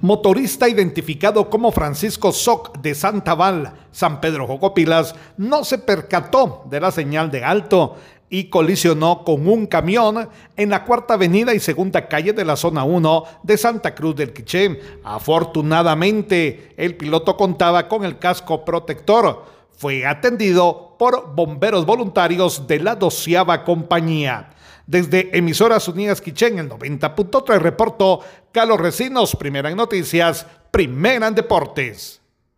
Motorista identificado como Francisco Soc de Santaval, San Pedro Jocopilas, no se percató de la señal de alto y colisionó con un camión en la cuarta avenida y segunda calle de la zona 1 de Santa Cruz del Quiché. Afortunadamente, el piloto contaba con el casco protector. Fue atendido por bomberos voluntarios de la doceava compañía. Desde Emisoras Unidas Quichén, el 90.3 reportó Carlos Recinos, primera en noticias, primera en deportes.